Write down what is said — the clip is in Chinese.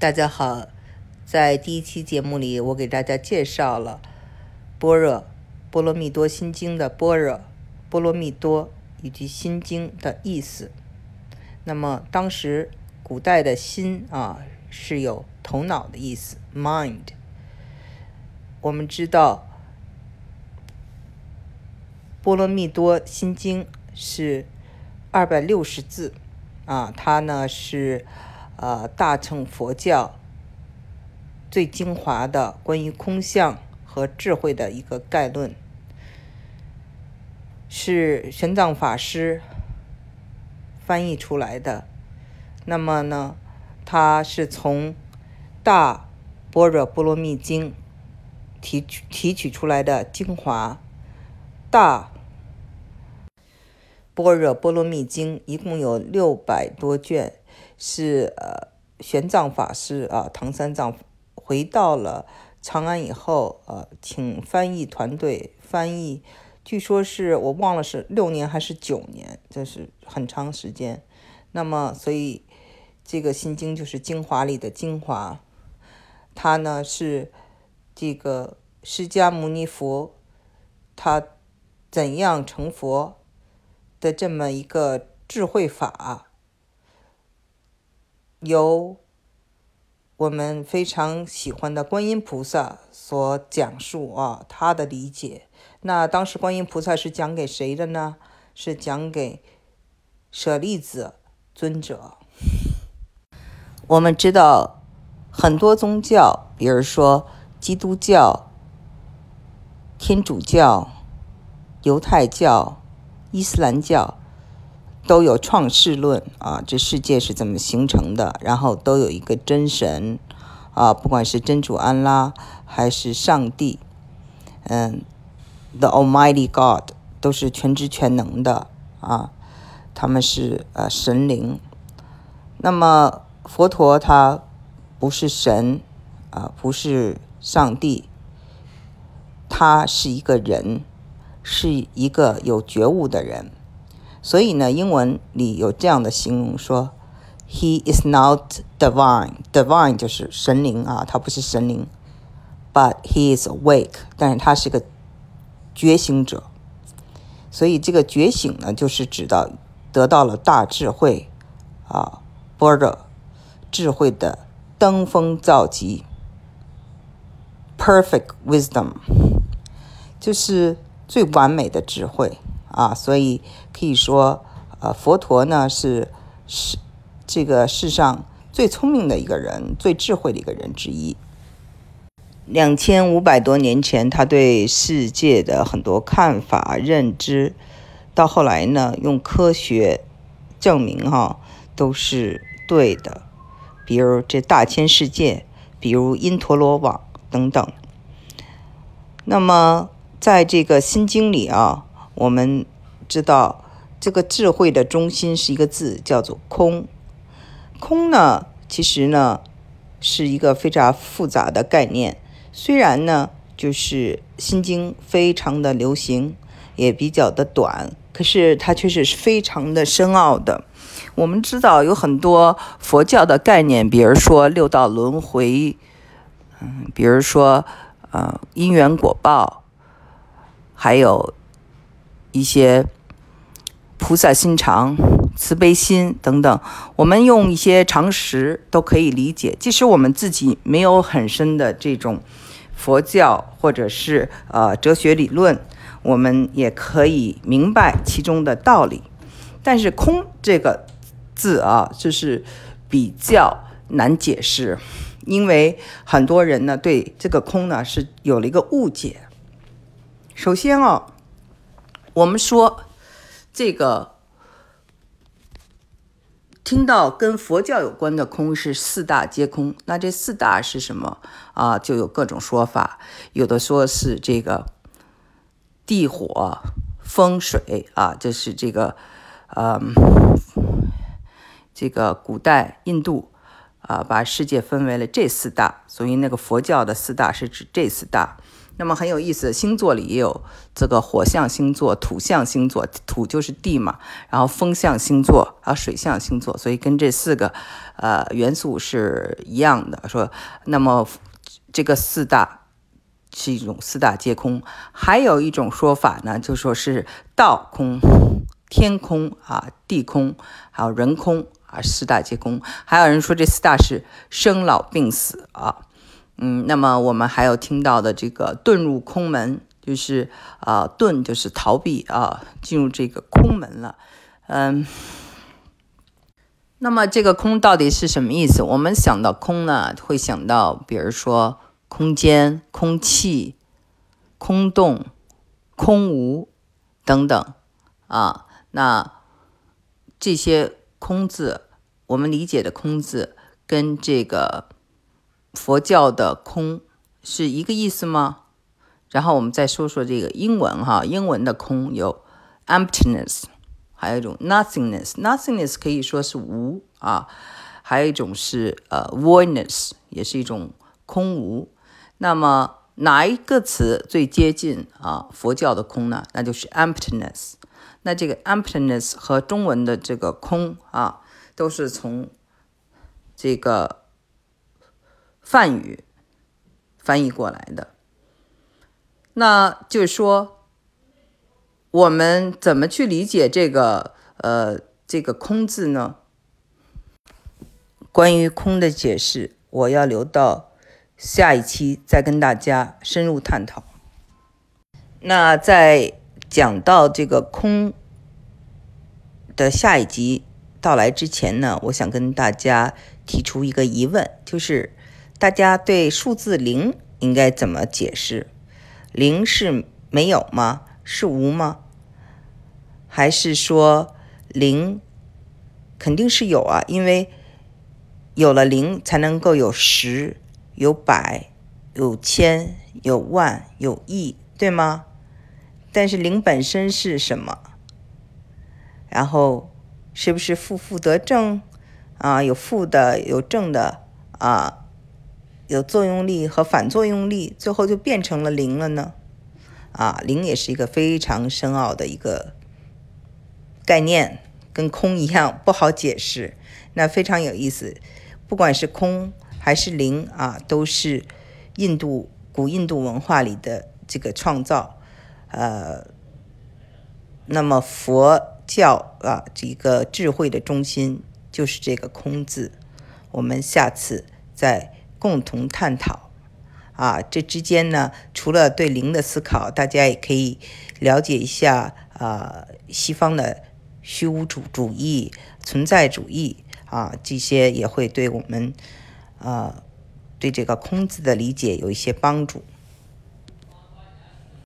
大家好，在第一期节目里，我给大家介绍了般若波罗蜜多心经的般若波罗蜜多以及心经的意思。那么当时古代的心啊是有头脑的意思，mind。我们知道波罗蜜多心经是二百六十字啊，它呢是。呃，大乘佛教最精华的关于空相和智慧的一个概论，是玄奘法师翻译出来的。那么呢，他是从《大般若波罗蜜经》提取提取出来的精华，《大般若波罗蜜经》一共有六百多卷。是呃，玄奘法师啊，唐三藏回到了长安以后，呃，请翻译团队翻译，据说是我忘了是六年还是九年，这是很长时间。那么，所以这个心经就是精华里的精华，它呢是这个释迦牟尼佛他怎样成佛的这么一个智慧法。由我们非常喜欢的观音菩萨所讲述啊，他的理解。那当时观音菩萨是讲给谁的呢？是讲给舍利子尊者。我们知道很多宗教，比如说基督教、天主教、犹太教、伊斯兰教。都有创世论啊，这世界是怎么形成的？然后都有一个真神啊，不管是真主安拉还是上帝，嗯，The Almighty God 都是全知全能的啊，他们是呃神灵。那么佛陀他不是神啊，不是上帝，他是一个人，是一个有觉悟的人。所以呢，英文里有这样的形容说：“He is not divine. Divine 就是神灵啊，他不是神灵，but he is awake。但是他是个觉醒者。所以这个觉醒呢，就是指到得到了大智慧啊，般若智慧的登峰造极，perfect wisdom，就是最完美的智慧。”啊，所以可以说，呃，佛陀呢是是这个世上最聪明的一个人，最智慧的一个人之一。两千五百多年前，他对世界的很多看法、认知，到后来呢，用科学证明哈都是对的。比如这大千世界，比如因陀罗网等等。那么在这个心经里啊。我们知道，这个智慧的中心是一个字，叫做“空”。空呢，其实呢，是一个非常复杂的概念。虽然呢，就是《心经》非常的流行，也比较的短，可是它却是非常的深奥的。我们知道有很多佛教的概念，比如说六道轮回，嗯，比如说呃因缘果报，还有。一些菩萨心肠、慈悲心等等，我们用一些常识都可以理解。即使我们自己没有很深的这种佛教或者是呃哲学理论，我们也可以明白其中的道理。但是“空”这个字啊，就是比较难解释，因为很多人呢对这个“空”呢是有了一个误解。首先啊。我们说，这个听到跟佛教有关的空是四大皆空，那这四大是什么啊？就有各种说法，有的说是这个地、火、风、水啊，就是这个，嗯，这个古代印度啊，把世界分为了这四大，所以那个佛教的四大是指这四大。那么很有意思，星座里也有这个火象星座、土象星座，土就是地嘛，然后风象星座啊、水象星座，所以跟这四个呃元素是一样的。说那么这个四大是一种四大皆空，还有一种说法呢，就说是道空、天空啊、地空，还有人空。啊，四大皆空，还有人说这四大是生老病死啊，嗯，那么我们还有听到的这个遁入空门，就是啊，遁就是逃避啊，进入这个空门了，嗯，那么这个空到底是什么意思？我们想到空呢，会想到比如说空间、空气、空洞、空无等等啊，那这些。空字，我们理解的空字跟这个佛教的空是一个意思吗？然后我们再说说这个英文哈，英文的空有 emptiness，还有一种 nothingness，nothingness 可以说是无啊，还有一种是呃 voidness，也是一种空无。那么哪一个词最接近啊佛教的空呢？那就是 emptiness。那这个 emptiness 和中文的这个空啊，都是从这个梵语翻译过来的。那就是说，我们怎么去理解这个呃这个空字呢？关于空的解释，我要留到下一期再跟大家深入探讨。那在。讲到这个空的下一集到来之前呢，我想跟大家提出一个疑问，就是大家对数字零应该怎么解释？零是没有吗？是无吗？还是说零肯定是有啊？因为有了零才能够有十、有百、有千、有万、有亿，对吗？但是零本身是什么？然后是不是负负得正啊？有负的，有正的啊？有作用力和反作用力，最后就变成了零了呢？啊，零也是一个非常深奥的一个概念，跟空一样不好解释。那非常有意思，不管是空还是零啊，都是印度古印度文化里的这个创造。呃，那么佛教啊，这个智慧的中心就是这个空字。我们下次再共同探讨。啊，这之间呢，除了对灵的思考，大家也可以了解一下啊，西方的虚无主主义、存在主义啊，这些也会对我们啊，对这个空字的理解有一些帮助。